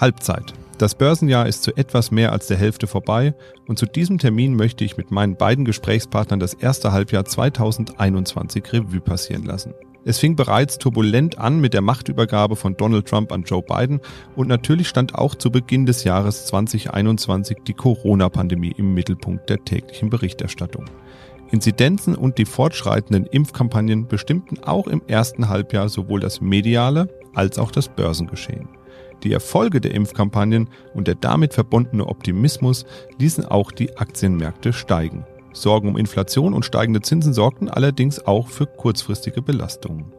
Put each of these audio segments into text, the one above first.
Halbzeit. Das Börsenjahr ist zu etwas mehr als der Hälfte vorbei und zu diesem Termin möchte ich mit meinen beiden Gesprächspartnern das erste Halbjahr 2021 Revue passieren lassen. Es fing bereits turbulent an mit der Machtübergabe von Donald Trump an Joe Biden und natürlich stand auch zu Beginn des Jahres 2021 die Corona-Pandemie im Mittelpunkt der täglichen Berichterstattung. Inzidenzen und die fortschreitenden Impfkampagnen bestimmten auch im ersten Halbjahr sowohl das mediale als auch das Börsengeschehen. Die Erfolge der Impfkampagnen und der damit verbundene Optimismus ließen auch die Aktienmärkte steigen. Sorgen um Inflation und steigende Zinsen sorgten allerdings auch für kurzfristige Belastungen.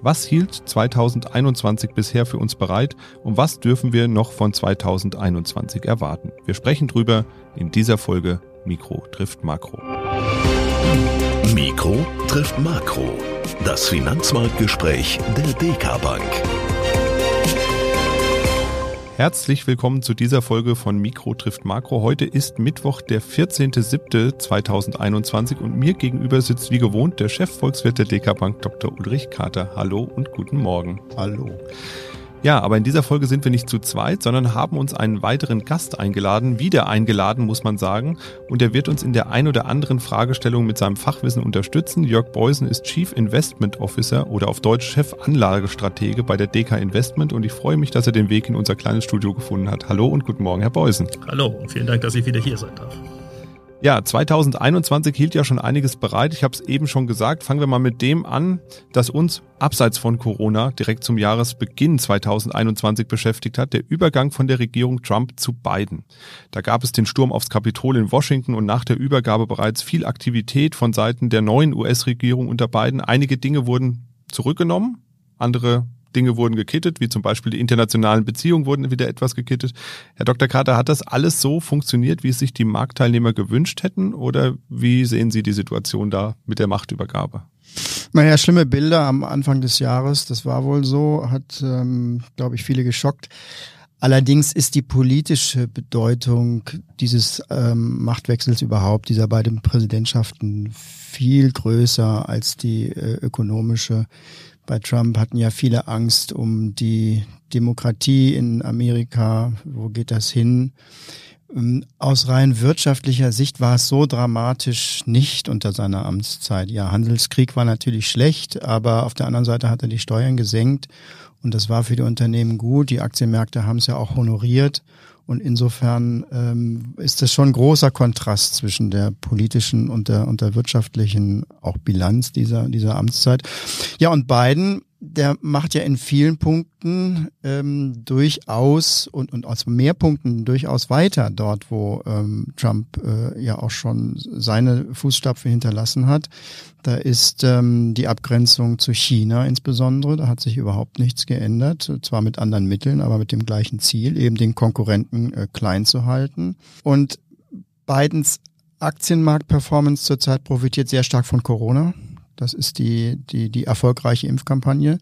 Was hielt 2021 bisher für uns bereit und was dürfen wir noch von 2021 erwarten? Wir sprechen drüber in dieser Folge Mikro trifft Makro. Mikro trifft Makro. Das Finanzmarktgespräch der DK Bank. Herzlich willkommen zu dieser Folge von Mikro trifft Makro. Heute ist Mittwoch, der 14.07.2021 und mir gegenüber sitzt wie gewohnt der Chefvolkswirt der DK Bank, Dr. Ulrich Kater. Hallo und guten Morgen. Hallo. Ja, aber in dieser Folge sind wir nicht zu zweit, sondern haben uns einen weiteren Gast eingeladen, wieder eingeladen, muss man sagen. Und er wird uns in der ein oder anderen Fragestellung mit seinem Fachwissen unterstützen. Jörg Beusen ist Chief Investment Officer oder auf Deutsch Chefanlagestratege bei der DK Investment und ich freue mich, dass er den Weg in unser kleines Studio gefunden hat. Hallo und guten Morgen, Herr Beusen. Hallo und vielen Dank, dass ich wieder hier sein darf. Ja, 2021 hielt ja schon einiges bereit. Ich habe es eben schon gesagt. Fangen wir mal mit dem an, das uns abseits von Corona direkt zum Jahresbeginn 2021 beschäftigt hat, der Übergang von der Regierung Trump zu Biden. Da gab es den Sturm aufs Kapitol in Washington und nach der Übergabe bereits viel Aktivität von Seiten der neuen US-Regierung unter Biden. Einige Dinge wurden zurückgenommen, andere Dinge wurden gekittet, wie zum Beispiel die internationalen Beziehungen wurden wieder etwas gekittet. Herr Dr. Carter, hat das alles so funktioniert, wie es sich die Marktteilnehmer gewünscht hätten? Oder wie sehen Sie die Situation da mit der Machtübergabe? Naja, schlimme Bilder am Anfang des Jahres, das war wohl so, hat, ähm, glaube ich, viele geschockt. Allerdings ist die politische Bedeutung dieses ähm, Machtwechsels überhaupt, dieser beiden Präsidentschaften, viel größer als die äh, ökonomische bei Trump hatten ja viele Angst um die Demokratie in Amerika. Wo geht das hin? Ähm, aus rein wirtschaftlicher Sicht war es so dramatisch nicht unter seiner Amtszeit. Ja, Handelskrieg war natürlich schlecht, aber auf der anderen Seite hat er die Steuern gesenkt und das war für die Unternehmen gut. Die Aktienmärkte haben es ja auch honoriert und insofern ähm, ist das schon ein großer Kontrast zwischen der politischen und der, und der wirtschaftlichen auch Bilanz dieser, dieser Amtszeit. Ja, und Biden der macht ja in vielen Punkten ähm, durchaus und, und aus mehr Punkten durchaus weiter dort, wo ähm, Trump äh, ja auch schon seine Fußstapfen hinterlassen hat. Da ist ähm, die Abgrenzung zu China insbesondere, da hat sich überhaupt nichts geändert, zwar mit anderen Mitteln, aber mit dem gleichen Ziel, eben den Konkurrenten äh, klein zu halten. Und Bidens Aktienmarktperformance zurzeit profitiert sehr stark von Corona. Das ist die, die, die erfolgreiche Impfkampagne,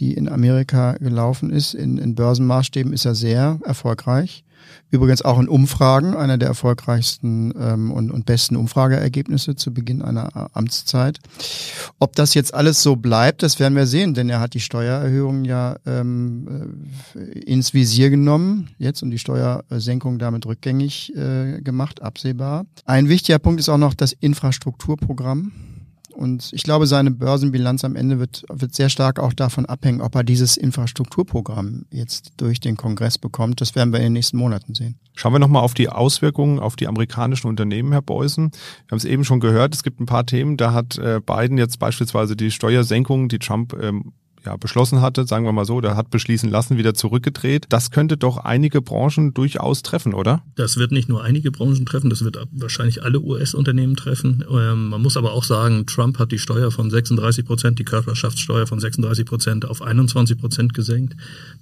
die in Amerika gelaufen ist. In, in Börsenmaßstäben ist er sehr erfolgreich. Übrigens auch in Umfragen, einer der erfolgreichsten ähm, und, und besten Umfrageergebnisse zu Beginn einer Amtszeit. Ob das jetzt alles so bleibt, das werden wir sehen, denn er hat die Steuererhöhung ja ähm, äh, ins Visier genommen jetzt und die Steuersenkung damit rückgängig äh, gemacht, absehbar. Ein wichtiger Punkt ist auch noch das Infrastrukturprogramm und ich glaube, seine Börsenbilanz am Ende wird, wird sehr stark auch davon abhängen, ob er dieses Infrastrukturprogramm jetzt durch den Kongress bekommt. Das werden wir in den nächsten Monaten sehen. Schauen wir nochmal auf die Auswirkungen auf die amerikanischen Unternehmen, Herr Beusen. Wir haben es eben schon gehört, es gibt ein paar Themen. Da hat äh, Biden jetzt beispielsweise die Steuersenkungen, die Trump ähm, ja, beschlossen hatte, sagen wir mal so, oder hat beschließen lassen, wieder zurückgedreht. Das könnte doch einige Branchen durchaus treffen, oder? Das wird nicht nur einige Branchen treffen, das wird wahrscheinlich alle US-Unternehmen treffen. Ähm, man muss aber auch sagen, Trump hat die Steuer von 36 Prozent, die Körperschaftssteuer von 36 Prozent auf 21 Prozent gesenkt.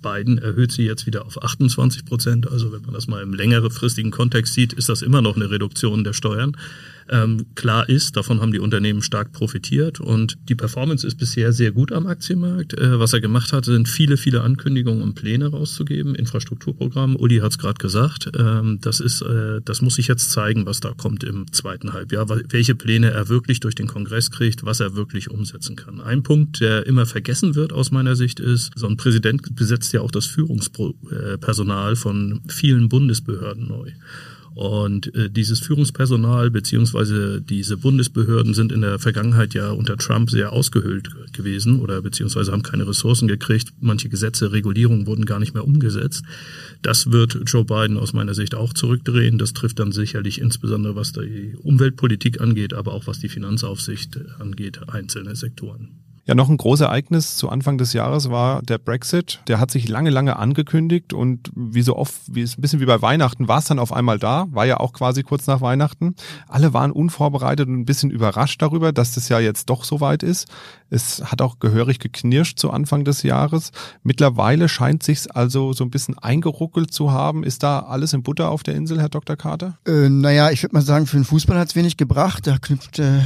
Biden erhöht sie jetzt wieder auf 28 Prozent. Also wenn man das mal im längerefristigen Kontext sieht, ist das immer noch eine Reduktion der Steuern. Ähm, klar ist, davon haben die Unternehmen stark profitiert und die Performance ist bisher sehr gut am Aktienmarkt. Äh, was er gemacht hat, sind viele, viele Ankündigungen und Pläne rauszugeben, Infrastrukturprogramm. Uli hat es gerade gesagt. Ähm, das ist, äh, das muss sich jetzt zeigen, was da kommt im zweiten Halbjahr, welche Pläne er wirklich durch den Kongress kriegt, was er wirklich umsetzen kann. Ein Punkt, der immer vergessen wird aus meiner Sicht ist, so ein Präsident besetzt ja auch das Führungspersonal von vielen Bundesbehörden neu. Und äh, dieses Führungspersonal beziehungsweise diese Bundesbehörden sind in der Vergangenheit ja unter Trump sehr ausgehöhlt gewesen oder beziehungsweise haben keine Ressourcen gekriegt. Manche Gesetze, Regulierungen wurden gar nicht mehr umgesetzt. Das wird Joe Biden aus meiner Sicht auch zurückdrehen. Das trifft dann sicherlich insbesondere was die Umweltpolitik angeht, aber auch was die Finanzaufsicht angeht, einzelne Sektoren. Ja, noch ein großes Ereignis zu Anfang des Jahres war der Brexit. Der hat sich lange, lange angekündigt und wie so oft, wie es ein bisschen wie bei Weihnachten, war es dann auf einmal da, war ja auch quasi kurz nach Weihnachten. Alle waren unvorbereitet und ein bisschen überrascht darüber, dass das ja jetzt doch so weit ist. Es hat auch gehörig geknirscht zu Anfang des Jahres. Mittlerweile scheint sich's also so ein bisschen eingeruckelt zu haben. Ist da alles in Butter auf der Insel, Herr Dr. Carter? Äh, naja, ich würde mal sagen, für den Fußball hat's wenig gebracht. Da knüpft äh,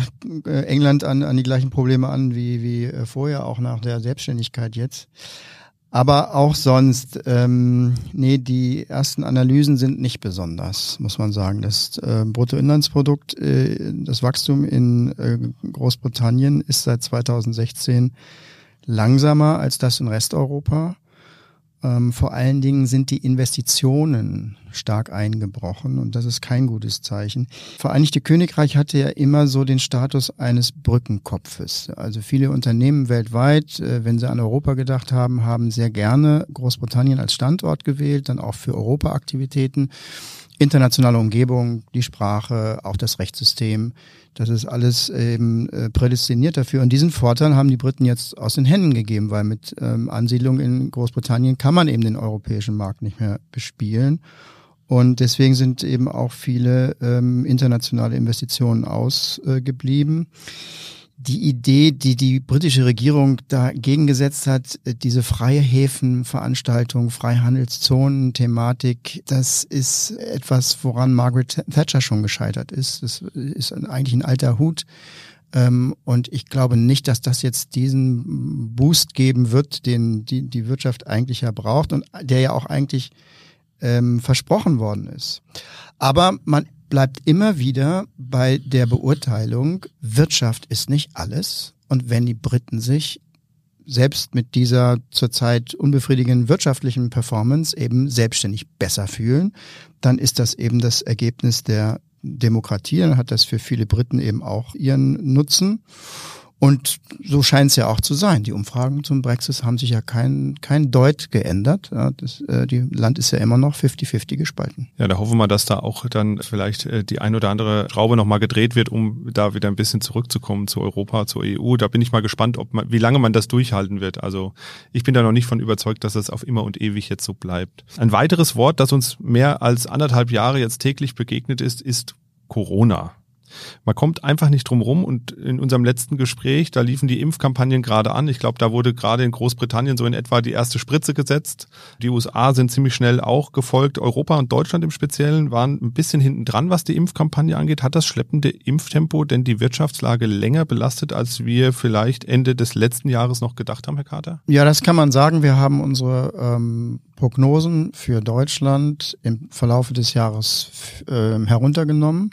England an, an die gleichen Probleme an wie, wie äh, vorher, auch nach der Selbstständigkeit jetzt. Aber auch sonst, ähm, nee, die ersten Analysen sind nicht besonders, muss man sagen. Das äh, Bruttoinlandsprodukt, äh, das Wachstum in äh, Großbritannien ist seit 2016 langsamer als das in Resteuropa. Ähm, vor allen Dingen sind die Investitionen stark eingebrochen und das ist kein gutes Zeichen. Vereinigte Königreich hatte ja immer so den Status eines Brückenkopfes. Also viele Unternehmen weltweit, äh, wenn sie an Europa gedacht haben, haben sehr gerne Großbritannien als Standort gewählt, dann auch für Europa-Aktivitäten internationale Umgebung, die Sprache, auch das Rechtssystem. Das ist alles eben äh, prädestiniert dafür. Und diesen Vorteil haben die Briten jetzt aus den Händen gegeben, weil mit ähm, Ansiedlung in Großbritannien kann man eben den europäischen Markt nicht mehr bespielen. Und deswegen sind eben auch viele ähm, internationale Investitionen ausgeblieben. Äh, die Idee, die die britische Regierung dagegen gesetzt hat, äh, diese freie Häfenveranstaltung, Freihandelszonen, Thematik, das ist etwas, woran Margaret Thatcher schon gescheitert ist. Das ist eigentlich ein alter Hut. Ähm, und ich glaube nicht, dass das jetzt diesen Boost geben wird, den die, die Wirtschaft eigentlich ja braucht und der ja auch eigentlich ähm, versprochen worden ist. Aber man bleibt immer wieder bei der Beurteilung, Wirtschaft ist nicht alles. Und wenn die Briten sich selbst mit dieser zurzeit unbefriedigenden wirtschaftlichen Performance eben selbstständig besser fühlen, dann ist das eben das Ergebnis der Demokratie. Dann hat das für viele Briten eben auch ihren Nutzen. Und so scheint es ja auch zu sein. Die Umfragen zum Brexit haben sich ja kein, kein Deut geändert. Das äh, die Land ist ja immer noch 50-50 gespalten. Ja, da hoffen wir, dass da auch dann vielleicht äh, die ein oder andere Schraube nochmal gedreht wird, um da wieder ein bisschen zurückzukommen zu Europa, zur EU. Da bin ich mal gespannt, ob man, wie lange man das durchhalten wird. Also ich bin da noch nicht von überzeugt, dass das auf immer und ewig jetzt so bleibt. Ein weiteres Wort, das uns mehr als anderthalb Jahre jetzt täglich begegnet ist, ist Corona. Man kommt einfach nicht drum rum und in unserem letzten Gespräch, da liefen die Impfkampagnen gerade an. Ich glaube, da wurde gerade in Großbritannien so in etwa die erste Spritze gesetzt. Die USA sind ziemlich schnell auch gefolgt. Europa und Deutschland im Speziellen waren ein bisschen hinten dran, was die Impfkampagne angeht. Hat das schleppende Impftempo denn die Wirtschaftslage länger belastet, als wir vielleicht Ende des letzten Jahres noch gedacht haben, Herr Carter? Ja, das kann man sagen. Wir haben unsere ähm, Prognosen für Deutschland im Verlaufe des Jahres äh, heruntergenommen.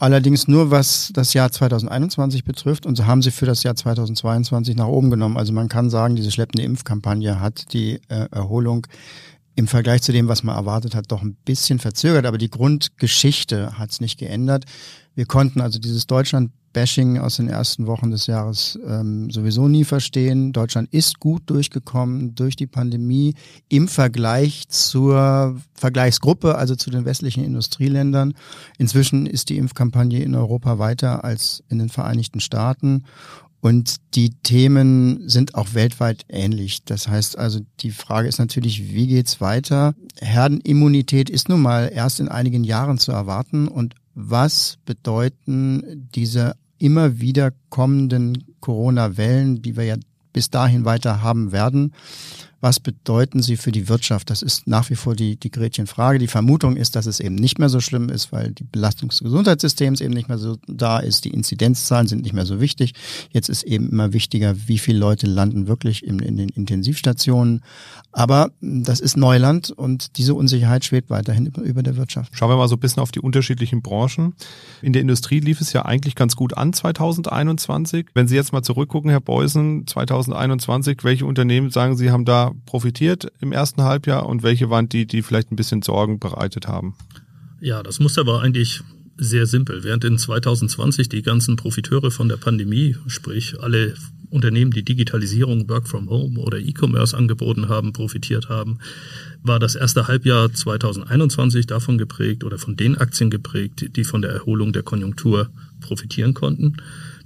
Allerdings nur was das Jahr 2021 betrifft und so haben sie für das Jahr 2022 nach oben genommen. Also man kann sagen, diese schleppende Impfkampagne hat die äh, Erholung im Vergleich zu dem, was man erwartet hat, doch ein bisschen verzögert. Aber die Grundgeschichte hat es nicht geändert. Wir konnten also dieses Deutschland Bashing aus den ersten Wochen des Jahres ähm, sowieso nie verstehen. Deutschland ist gut durchgekommen durch die Pandemie im Vergleich zur Vergleichsgruppe, also zu den westlichen Industrieländern. Inzwischen ist die Impfkampagne in Europa weiter als in den Vereinigten Staaten. Und die Themen sind auch weltweit ähnlich. Das heißt also, die Frage ist natürlich, wie geht's weiter? Herdenimmunität ist nun mal erst in einigen Jahren zu erwarten und was bedeuten diese immer wieder kommenden Corona-Wellen, die wir ja bis dahin weiter haben werden, was bedeuten sie für die Wirtschaft? Das ist nach wie vor die, die Gretchenfrage. Die Vermutung ist, dass es eben nicht mehr so schlimm ist, weil die Belastung des Gesundheitssystems eben nicht mehr so da ist. Die Inzidenzzahlen sind nicht mehr so wichtig. Jetzt ist eben immer wichtiger, wie viele Leute landen wirklich in, in den Intensivstationen. Aber das ist Neuland und diese Unsicherheit schwebt weiterhin über der Wirtschaft. Schauen wir mal so ein bisschen auf die unterschiedlichen Branchen. In der Industrie lief es ja eigentlich ganz gut an 2021. Wenn Sie jetzt mal zurückgucken, Herr Beusen, 2021, welche Unternehmen sagen Sie haben da profitiert im ersten Halbjahr und welche waren die, die vielleicht ein bisschen Sorgen bereitet haben? Ja, das Muster war eigentlich sehr simpel. Während in 2020 die ganzen Profiteure von der Pandemie, sprich alle Unternehmen, die Digitalisierung, Work from Home oder E-Commerce angeboten haben, profitiert haben, war das erste Halbjahr 2021 davon geprägt oder von den Aktien geprägt, die von der Erholung der Konjunktur profitieren konnten.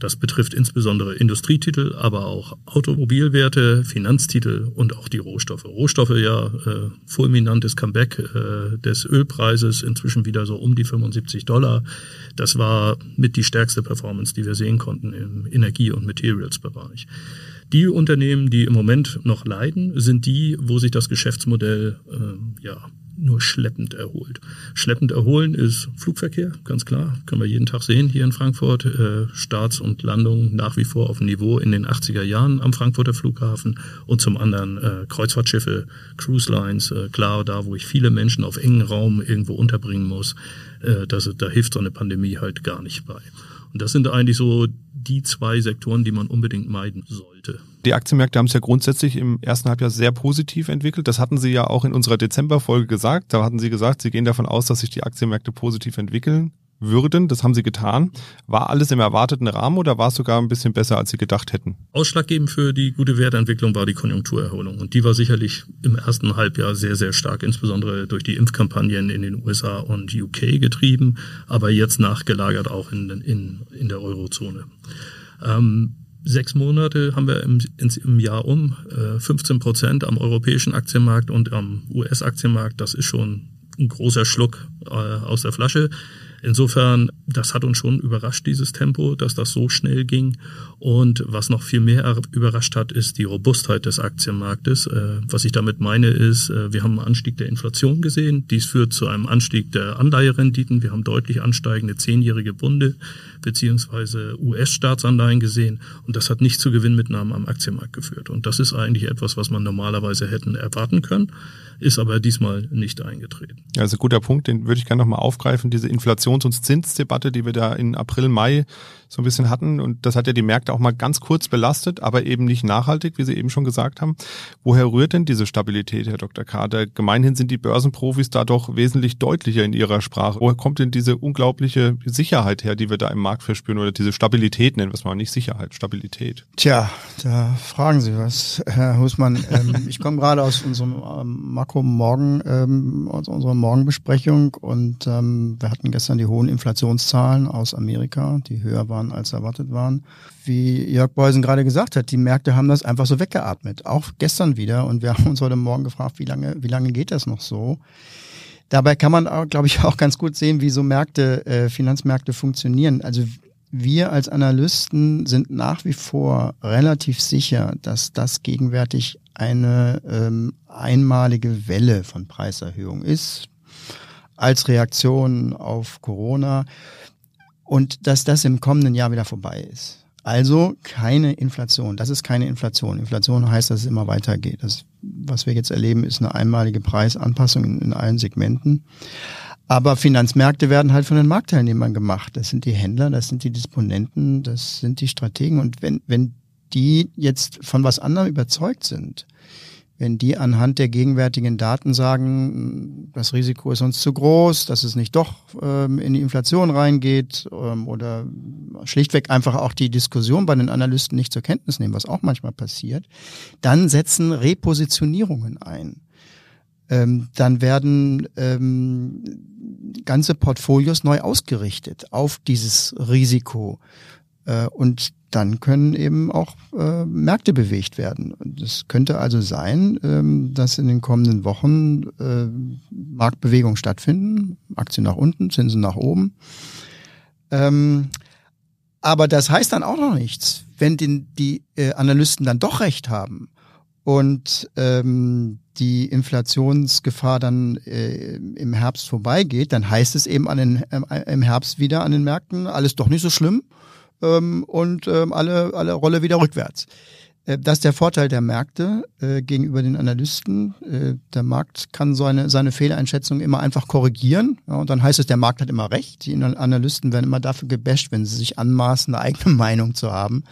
Das betrifft insbesondere Industrietitel, aber auch Automobilwerte, Finanztitel und auch die Rohstoffe. Rohstoffe ja äh, fulminantes Comeback äh, des Ölpreises, inzwischen wieder so um die 75 Dollar. Das war mit die stärkste Performance, die wir sehen konnten im Energie- und Materials-Bereich. Die Unternehmen, die im Moment noch leiden, sind die, wo sich das Geschäftsmodell äh, ja nur schleppend erholt. Schleppend erholen ist Flugverkehr, ganz klar, können wir jeden Tag sehen hier in Frankfurt. Äh, Starts und Landungen nach wie vor auf dem Niveau in den 80er Jahren am Frankfurter Flughafen und zum anderen äh, Kreuzfahrtschiffe, Cruise Lines, äh, klar, da wo ich viele Menschen auf engen Raum irgendwo unterbringen muss, äh, das, da hilft so eine Pandemie halt gar nicht bei. Und das sind eigentlich so die zwei Sektoren, die man unbedingt meiden sollte. Die Aktienmärkte haben es ja grundsätzlich im ersten Halbjahr sehr positiv entwickelt. Das hatten Sie ja auch in unserer Dezemberfolge gesagt. Da hatten Sie gesagt, Sie gehen davon aus, dass sich die Aktienmärkte positiv entwickeln würden. Das haben sie getan. War alles im erwarteten Rahmen oder war es sogar ein bisschen besser, als sie gedacht hätten? Ausschlaggebend für die gute Wertentwicklung war die Konjunkturerholung. Und die war sicherlich im ersten Halbjahr sehr, sehr stark, insbesondere durch die Impfkampagnen in den USA und UK getrieben, aber jetzt nachgelagert auch in, in, in der Eurozone. Ähm, sechs Monate haben wir im, im Jahr um, äh, 15 Prozent am europäischen Aktienmarkt und am US-Aktienmarkt. Das ist schon ein großer Schluck äh, aus der Flasche. Insofern, das hat uns schon überrascht, dieses Tempo, dass das so schnell ging. Und was noch viel mehr überrascht hat, ist die Robustheit des Aktienmarktes. Äh, was ich damit meine, ist, äh, wir haben einen Anstieg der Inflation gesehen. Dies führt zu einem Anstieg der Anleiherenditen. Wir haben deutlich ansteigende zehnjährige Bunde beziehungsweise US-Staatsanleihen gesehen. Und das hat nicht zu Gewinnmitnahmen am Aktienmarkt geführt. Und das ist eigentlich etwas, was man normalerweise hätten erwarten können ist aber diesmal nicht eingetreten. Also guter Punkt, den würde ich gerne nochmal aufgreifen, diese Inflations- und Zinsdebatte, die wir da in April, Mai so ein bisschen hatten. Und das hat ja die Märkte auch mal ganz kurz belastet, aber eben nicht nachhaltig, wie Sie eben schon gesagt haben. Woher rührt denn diese Stabilität, Herr Dr. Kader? Gemeinhin sind die Börsenprofis da doch wesentlich deutlicher in ihrer Sprache. Woher kommt denn diese unglaubliche Sicherheit her, die wir da im Markt verspüren oder diese Stabilität nennen wir es mal, nicht Sicherheit, Stabilität? Tja, da fragen Sie was, Herr Husmann. Ähm, ich komme gerade aus unserem ähm, Makro-Morgen, ähm, aus unserer Morgenbesprechung und ähm, wir hatten gestern die hohen Inflationszahlen aus Amerika, die höher waren waren, als erwartet waren. Wie Jörg Beusen gerade gesagt hat, die Märkte haben das einfach so weggeatmet. Auch gestern wieder. Und wir haben uns heute Morgen gefragt, wie lange, wie lange geht das noch so? Dabei kann man, glaube ich, auch ganz gut sehen, wie so Märkte, äh, Finanzmärkte funktionieren. Also wir als Analysten sind nach wie vor relativ sicher, dass das gegenwärtig eine ähm, einmalige Welle von Preiserhöhung ist als Reaktion auf Corona und dass das im kommenden Jahr wieder vorbei ist. Also keine Inflation. Das ist keine Inflation. Inflation heißt, dass es immer weitergeht. Das, was wir jetzt erleben, ist eine einmalige Preisanpassung in, in allen Segmenten. Aber Finanzmärkte werden halt von den Marktteilnehmern gemacht. Das sind die Händler, das sind die Disponenten, das sind die Strategen. Und wenn, wenn die jetzt von was anderem überzeugt sind, wenn die anhand der gegenwärtigen Daten sagen, das Risiko ist uns zu groß, dass es nicht doch ähm, in die Inflation reingeht ähm, oder schlichtweg einfach auch die Diskussion bei den Analysten nicht zur Kenntnis nehmen, was auch manchmal passiert, dann setzen Repositionierungen ein. Ähm, dann werden ähm, ganze Portfolios neu ausgerichtet auf dieses Risiko. Äh, und dann können eben auch äh, Märkte bewegt werden. Es könnte also sein, ähm, dass in den kommenden Wochen äh, Marktbewegungen stattfinden, Aktien nach unten, Zinsen nach oben. Ähm, aber das heißt dann auch noch nichts, wenn die Analysten dann doch recht haben und ähm, die Inflationsgefahr dann äh, im Herbst vorbeigeht, dann heißt es eben an den, äh, im Herbst wieder an den Märkten, alles doch nicht so schlimm ähm, und ähm, alle, alle Rolle wieder rückwärts. Äh, das ist der Vorteil der Märkte äh, gegenüber den Analysten. Äh, der Markt kann seine, seine Fehleinschätzung immer einfach korrigieren. Ja, und dann heißt es, der Markt hat immer recht. Die Analysten werden immer dafür gebasht, wenn sie sich anmaßen, eine eigene Meinung zu haben.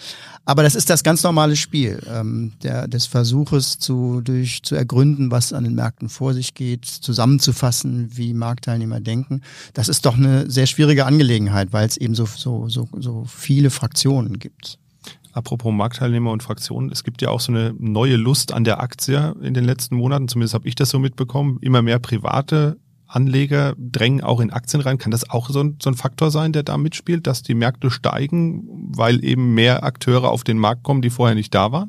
Aber das ist das ganz normale Spiel ähm, der, des Versuches zu, durch, zu ergründen, was an den Märkten vor sich geht, zusammenzufassen, wie Marktteilnehmer denken. Das ist doch eine sehr schwierige Angelegenheit, weil es eben so, so, so, so viele Fraktionen gibt. Apropos Marktteilnehmer und Fraktionen, es gibt ja auch so eine neue Lust an der Aktie in den letzten Monaten, zumindest habe ich das so mitbekommen. Immer mehr private Anleger drängen auch in Aktien rein. Kann das auch so ein, so ein Faktor sein, der da mitspielt, dass die Märkte steigen, weil eben mehr Akteure auf den Markt kommen, die vorher nicht da waren?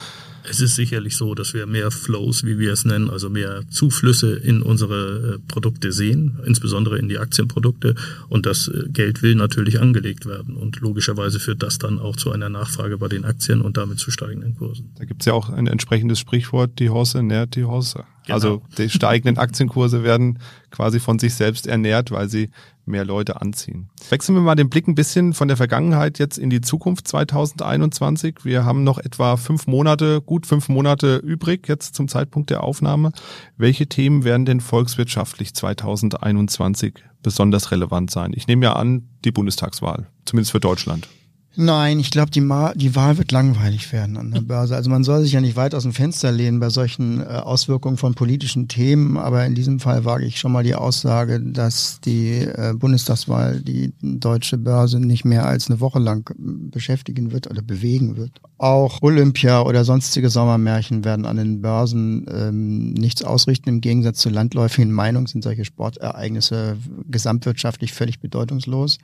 Es ist sicherlich so, dass wir mehr Flows, wie wir es nennen, also mehr Zuflüsse in unsere äh, Produkte sehen, insbesondere in die Aktienprodukte. Und das äh, Geld will natürlich angelegt werden. Und logischerweise führt das dann auch zu einer Nachfrage bei den Aktien und damit zu steigenden Kursen. Da gibt es ja auch ein entsprechendes Sprichwort, die Hosse nährt die Hosse. Genau. Also die steigenden Aktienkurse werden quasi von sich selbst ernährt, weil sie mehr Leute anziehen. Wechseln wir mal den Blick ein bisschen von der Vergangenheit jetzt in die Zukunft 2021. Wir haben noch etwa fünf Monate, gut fünf Monate übrig jetzt zum Zeitpunkt der Aufnahme. Welche Themen werden denn volkswirtschaftlich 2021 besonders relevant sein? Ich nehme ja an, die Bundestagswahl, zumindest für Deutschland. Nein, ich glaube, die, die Wahl wird langweilig werden an der Börse. Also man soll sich ja nicht weit aus dem Fenster lehnen bei solchen äh, Auswirkungen von politischen Themen, aber in diesem Fall wage ich schon mal die Aussage, dass die äh, Bundestagswahl die deutsche Börse nicht mehr als eine Woche lang beschäftigen wird oder bewegen wird. Auch Olympia oder sonstige Sommermärchen werden an den Börsen ähm, nichts ausrichten. Im Gegensatz zur landläufigen Meinung sind solche Sportereignisse gesamtwirtschaftlich völlig bedeutungslos.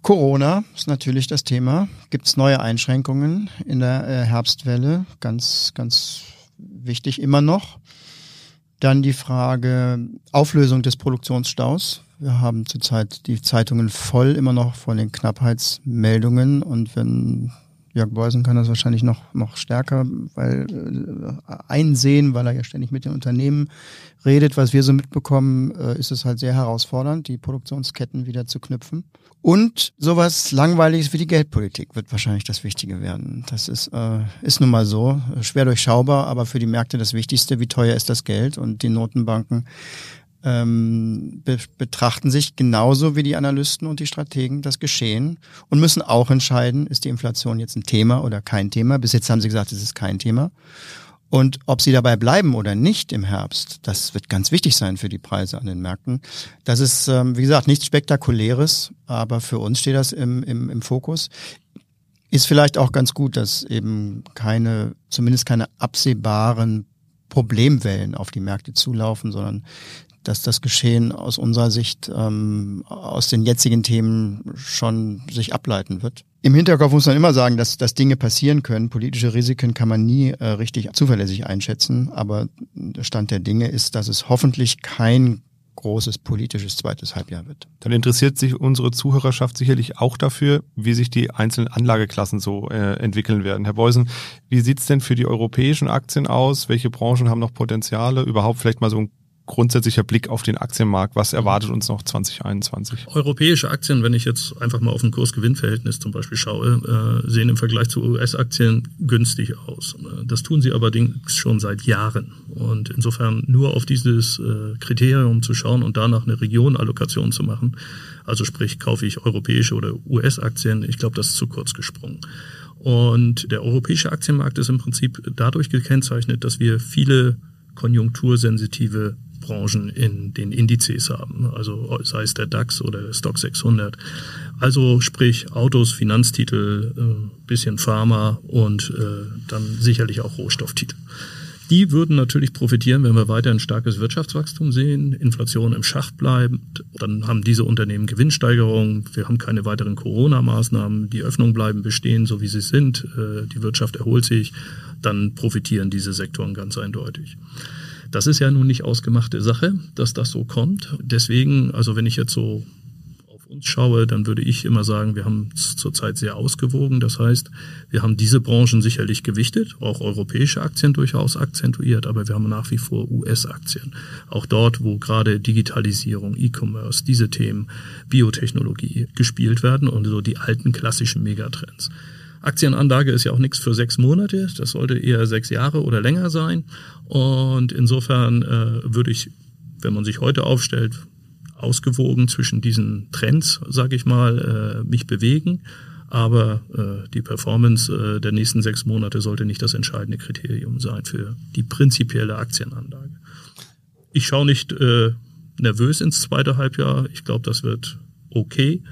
Corona ist natürlich das Thema. Gibt es neue Einschränkungen in der äh, Herbstwelle? Ganz, ganz wichtig immer noch. Dann die Frage Auflösung des Produktionsstaus. Wir haben zurzeit die Zeitungen voll immer noch von den Knappheitsmeldungen und wenn Jörg Beusen kann das wahrscheinlich noch, noch stärker weil, äh, einsehen, weil er ja ständig mit den Unternehmen redet. Was wir so mitbekommen, äh, ist es halt sehr herausfordernd, die Produktionsketten wieder zu knüpfen. Und sowas Langweiliges wie die Geldpolitik wird wahrscheinlich das Wichtige werden. Das ist, äh, ist nun mal so, schwer durchschaubar, aber für die Märkte das Wichtigste, wie teuer ist das Geld und die Notenbanken ähm, be betrachten sich genauso wie die Analysten und die Strategen das Geschehen und müssen auch entscheiden, ist die Inflation jetzt ein Thema oder kein Thema. Bis jetzt haben sie gesagt, es ist kein Thema. Und ob sie dabei bleiben oder nicht im Herbst, das wird ganz wichtig sein für die Preise an den Märkten. Das ist, ähm, wie gesagt, nichts Spektakuläres, aber für uns steht das im, im, im Fokus. Ist vielleicht auch ganz gut, dass eben keine, zumindest keine absehbaren Problemwellen auf die Märkte zulaufen, sondern dass das Geschehen aus unserer Sicht ähm, aus den jetzigen Themen schon sich ableiten wird. Im Hinterkopf muss man immer sagen, dass, dass Dinge passieren können. Politische Risiken kann man nie äh, richtig zuverlässig einschätzen, aber der Stand der Dinge ist, dass es hoffentlich kein großes politisches zweites Halbjahr wird. Dann interessiert sich unsere Zuhörerschaft sicherlich auch dafür, wie sich die einzelnen Anlageklassen so äh, entwickeln werden. Herr Beusen, wie sieht's denn für die europäischen Aktien aus? Welche Branchen haben noch Potenziale? Überhaupt vielleicht mal so ein grundsätzlicher Blick auf den Aktienmarkt. Was erwartet uns noch 2021? Europäische Aktien, wenn ich jetzt einfach mal auf ein Kurs-Gewinn-Verhältnis zum Beispiel schaue, äh, sehen im Vergleich zu US-Aktien günstig aus. Das tun sie allerdings schon seit Jahren. Und insofern nur auf dieses äh, Kriterium zu schauen und danach eine Regionallokation zu machen, also sprich kaufe ich europäische oder US-Aktien, ich glaube, das ist zu kurz gesprungen. Und der europäische Aktienmarkt ist im Prinzip dadurch gekennzeichnet, dass wir viele konjunktursensitive Branchen in den Indizes haben, also sei es der DAX oder der Stock 600. Also sprich Autos, Finanztitel, äh, bisschen Pharma und äh, dann sicherlich auch Rohstofftitel. Die würden natürlich profitieren, wenn wir weiter ein starkes Wirtschaftswachstum sehen, Inflation im Schach bleibt, dann haben diese Unternehmen Gewinnsteigerungen, wir haben keine weiteren Corona-Maßnahmen, die Öffnungen bleiben bestehen, so wie sie sind, äh, die Wirtschaft erholt sich, dann profitieren diese Sektoren ganz eindeutig. Das ist ja nun nicht ausgemachte Sache, dass das so kommt. Deswegen, also wenn ich jetzt so uns schaue, dann würde ich immer sagen, wir haben es zurzeit sehr ausgewogen. Das heißt, wir haben diese Branchen sicherlich gewichtet, auch europäische Aktien durchaus akzentuiert, aber wir haben nach wie vor US-Aktien. Auch dort, wo gerade Digitalisierung, E-Commerce, diese Themen, Biotechnologie gespielt werden und so die alten klassischen Megatrends. Aktienanlage ist ja auch nichts für sechs Monate, das sollte eher sechs Jahre oder länger sein. Und insofern äh, würde ich, wenn man sich heute aufstellt, ausgewogen zwischen diesen Trends, sage ich mal, äh, mich bewegen. Aber äh, die Performance äh, der nächsten sechs Monate sollte nicht das entscheidende Kriterium sein für die prinzipielle Aktienanlage. Ich schaue nicht äh, nervös ins zweite Halbjahr. Ich glaube, das wird okay.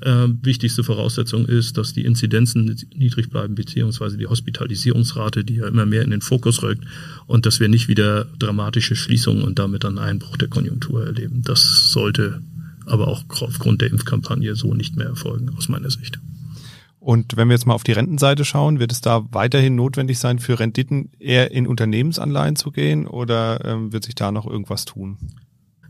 Äh, wichtigste Voraussetzung ist, dass die Inzidenzen niedrig bleiben, beziehungsweise die Hospitalisierungsrate, die ja immer mehr in den Fokus rückt, und dass wir nicht wieder dramatische Schließungen und damit einen Einbruch der Konjunktur erleben. Das sollte aber auch aufgrund der Impfkampagne so nicht mehr erfolgen, aus meiner Sicht. Und wenn wir jetzt mal auf die Rentenseite schauen, wird es da weiterhin notwendig sein, für Renditen eher in Unternehmensanleihen zu gehen oder ähm, wird sich da noch irgendwas tun?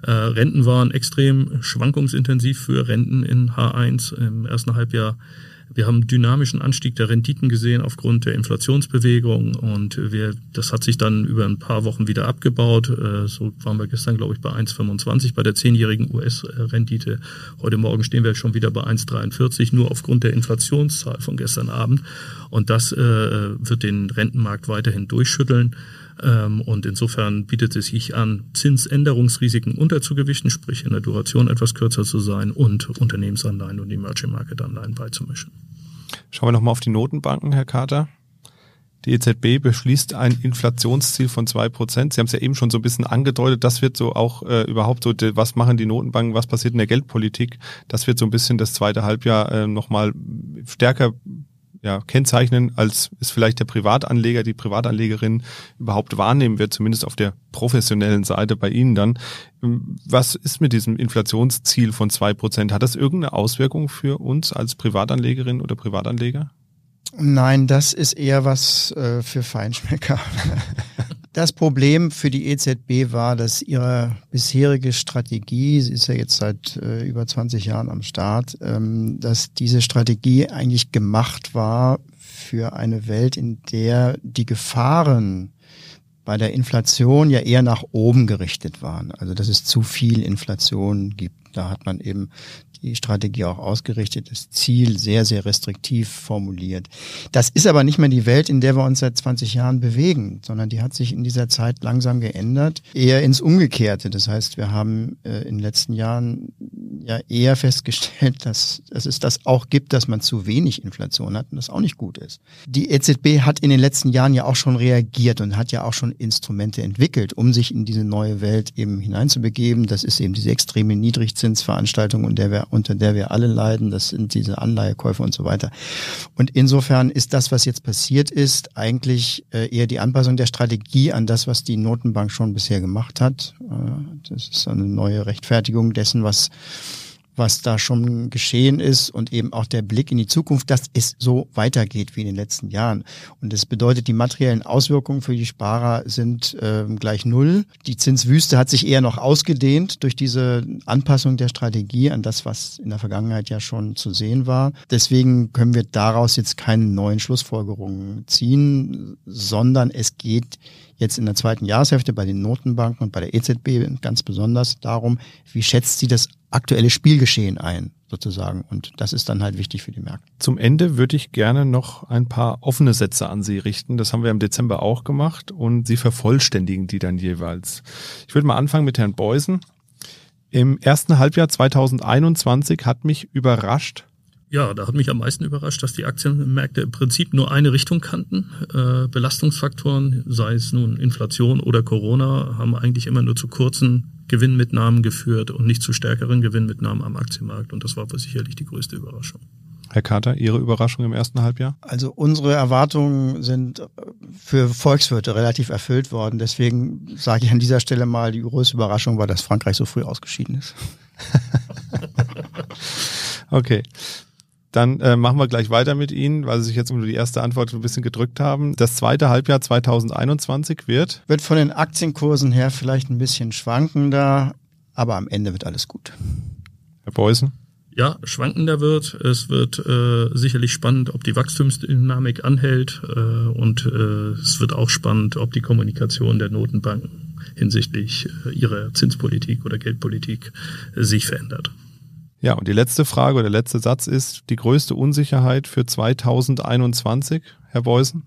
Äh, Renten waren extrem schwankungsintensiv für Renten in H1 im ersten Halbjahr. Wir haben dynamischen Anstieg der Renditen gesehen aufgrund der Inflationsbewegung und wir, das hat sich dann über ein paar Wochen wieder abgebaut. Äh, so waren wir gestern, glaube ich, bei 1,25 bei der zehnjährigen US-Rendite. Heute Morgen stehen wir schon wieder bei 1,43, nur aufgrund der Inflationszahl von gestern Abend. Und das äh, wird den Rentenmarkt weiterhin durchschütteln. Ähm, und insofern bietet es sich an, Zinsänderungsrisiken unterzugewichten, sprich in der Duration etwas kürzer zu sein und Unternehmensanleihen und Emerging Market Anleihen beizumischen. Schauen wir nochmal auf die Notenbanken, Herr Carter. Die EZB beschließt ein Inflationsziel von zwei Prozent. Sie haben es ja eben schon so ein bisschen angedeutet. Das wird so auch äh, überhaupt so, was machen die Notenbanken, was passiert in der Geldpolitik. Das wird so ein bisschen das zweite Halbjahr äh, nochmal stärker ja, kennzeichnen, als es vielleicht der Privatanleger, die Privatanlegerin überhaupt wahrnehmen wird, zumindest auf der professionellen Seite bei Ihnen dann. Was ist mit diesem Inflationsziel von zwei Prozent? Hat das irgendeine Auswirkung für uns als Privatanlegerin oder Privatanleger? Nein, das ist eher was äh, für Feinschmecker. Das Problem für die EZB war, dass ihre bisherige Strategie, sie ist ja jetzt seit äh, über 20 Jahren am Start, ähm, dass diese Strategie eigentlich gemacht war für eine Welt, in der die Gefahren bei der Inflation ja eher nach oben gerichtet waren. Also dass es zu viel Inflation gibt. Da hat man eben die Strategie auch ausgerichtet, das Ziel sehr, sehr restriktiv formuliert. Das ist aber nicht mehr die Welt, in der wir uns seit 20 Jahren bewegen, sondern die hat sich in dieser Zeit langsam geändert, eher ins Umgekehrte. Das heißt, wir haben äh, in den letzten Jahren ja eher festgestellt, dass, dass es das auch gibt, dass man zu wenig Inflation hat und das auch nicht gut ist. Die EZB hat in den letzten Jahren ja auch schon reagiert und hat ja auch schon Instrumente entwickelt, um sich in diese neue Welt eben hineinzubegeben. Das ist eben diese extreme Niedrigzinsveranstaltung, in der wir unter der wir alle leiden. Das sind diese Anleihekäufe und so weiter. Und insofern ist das, was jetzt passiert ist, eigentlich äh, eher die Anpassung der Strategie an das, was die Notenbank schon bisher gemacht hat. Äh, das ist eine neue Rechtfertigung dessen, was was da schon geschehen ist und eben auch der Blick in die Zukunft, dass es so weitergeht wie in den letzten Jahren. Und das bedeutet, die materiellen Auswirkungen für die Sparer sind äh, gleich null. Die Zinswüste hat sich eher noch ausgedehnt durch diese Anpassung der Strategie an das, was in der Vergangenheit ja schon zu sehen war. Deswegen können wir daraus jetzt keine neuen Schlussfolgerungen ziehen, sondern es geht jetzt in der zweiten Jahreshälfte bei den Notenbanken und bei der EZB ganz besonders darum, wie schätzt sie das aktuelle Spielgeschehen ein, sozusagen. Und das ist dann halt wichtig für die Märkte. Zum Ende würde ich gerne noch ein paar offene Sätze an Sie richten. Das haben wir im Dezember auch gemacht und Sie vervollständigen die dann jeweils. Ich würde mal anfangen mit Herrn Beusen. Im ersten Halbjahr 2021 hat mich überrascht, ja, da hat mich am meisten überrascht, dass die Aktienmärkte im Prinzip nur eine Richtung kannten. Äh, Belastungsfaktoren, sei es nun Inflation oder Corona, haben eigentlich immer nur zu kurzen Gewinnmitnahmen geführt und nicht zu stärkeren Gewinnmitnahmen am Aktienmarkt. Und das war sicherlich die größte Überraschung. Herr Carter, Ihre Überraschung im ersten Halbjahr? Also unsere Erwartungen sind für Volkswirte relativ erfüllt worden. Deswegen sage ich an dieser Stelle mal, die größte Überraschung war, dass Frankreich so früh ausgeschieden ist. okay. Dann äh, machen wir gleich weiter mit Ihnen, weil Sie sich jetzt um die erste Antwort ein bisschen gedrückt haben. Das zweite Halbjahr 2021 wird? Wird von den Aktienkursen her vielleicht ein bisschen schwankender, aber am Ende wird alles gut. Herr Beusen? ja, schwankender wird. Es wird äh, sicherlich spannend, ob die Wachstumsdynamik anhält äh, und äh, es wird auch spannend, ob die Kommunikation der Notenbanken hinsichtlich äh, ihrer Zinspolitik oder Geldpolitik äh, sich verändert. Ja, und die letzte Frage oder der letzte Satz ist die größte Unsicherheit für 2021, Herr Beusen?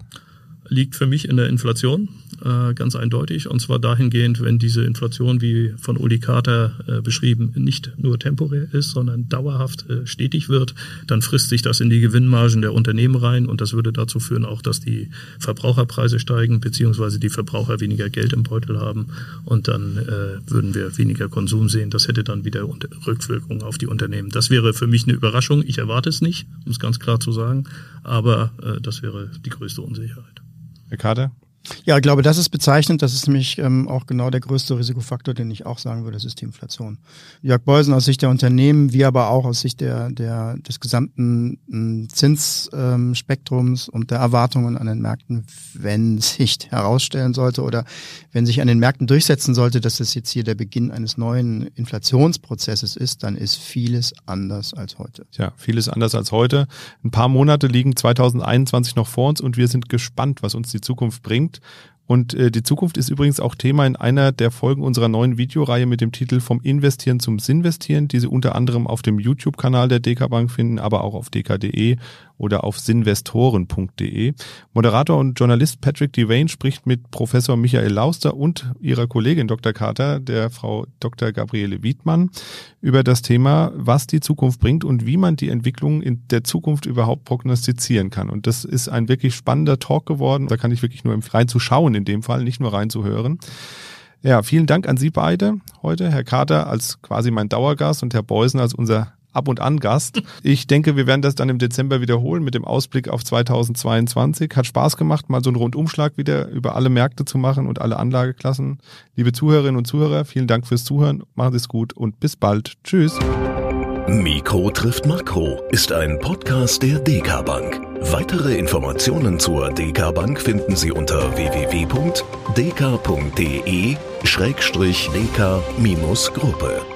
Liegt für mich in der Inflation, äh, ganz eindeutig. Und zwar dahingehend, wenn diese Inflation, wie von Uli Carter äh, beschrieben, nicht nur temporär ist, sondern dauerhaft äh, stetig wird, dann frisst sich das in die Gewinnmargen der Unternehmen rein und das würde dazu führen auch, dass die Verbraucherpreise steigen, beziehungsweise die Verbraucher weniger Geld im Beutel haben und dann äh, würden wir weniger Konsum sehen. Das hätte dann wieder Rückwirkungen auf die Unternehmen. Das wäre für mich eine Überraschung. Ich erwarte es nicht, um es ganz klar zu sagen, aber äh, das wäre die größte Unsicherheit. Kader? Ja, ich glaube, das ist bezeichnend. Das ist nämlich ähm, auch genau der größte Risikofaktor, den ich auch sagen würde, das ist die Inflation. Jörg Beusen aus Sicht der Unternehmen, wie aber auch aus Sicht der, der, des gesamten ähm, Zinsspektrums ähm, und der Erwartungen an den Märkten, wenn sich herausstellen sollte oder wenn sich an den Märkten durchsetzen sollte, dass das jetzt hier der Beginn eines neuen Inflationsprozesses ist, dann ist vieles anders als heute. Ja, vieles anders als heute. Ein paar Monate liegen 2021 noch vor uns und wir sind gespannt, was uns die Zukunft bringt bringt. Und äh, die Zukunft ist übrigens auch Thema in einer der Folgen unserer neuen Videoreihe mit dem Titel Vom Investieren zum Sinvestieren, die Sie unter anderem auf dem YouTube-Kanal der DK Bank finden, aber auch auf dk.de oder auf sinvestoren.de. Moderator und Journalist Patrick Devane spricht mit Professor Michael Lauster und ihrer Kollegin Dr. Carter, der Frau Dr. Gabriele Wiedmann, über das Thema, was die Zukunft bringt und wie man die Entwicklung in der Zukunft überhaupt prognostizieren kann. Und das ist ein wirklich spannender Talk geworden. Da kann ich wirklich nur reinzuschauen in dem Fall, nicht nur reinzuhören. Ja, vielen Dank an Sie beide heute. Herr Carter als quasi mein Dauergast und Herr Beusen als unser ab und an Gast. Ich denke, wir werden das dann im Dezember wiederholen mit dem Ausblick auf 2022. Hat Spaß gemacht, mal so einen Rundumschlag wieder über alle Märkte zu machen und alle Anlageklassen. Liebe Zuhörerinnen und Zuhörer, vielen Dank fürs Zuhören. Machen Sie es gut und bis bald. Tschüss. Mikro trifft Makro ist ein Podcast der DK Bank. Weitere Informationen zur DK Bank finden Sie unter www.dk.de-dk-gruppe.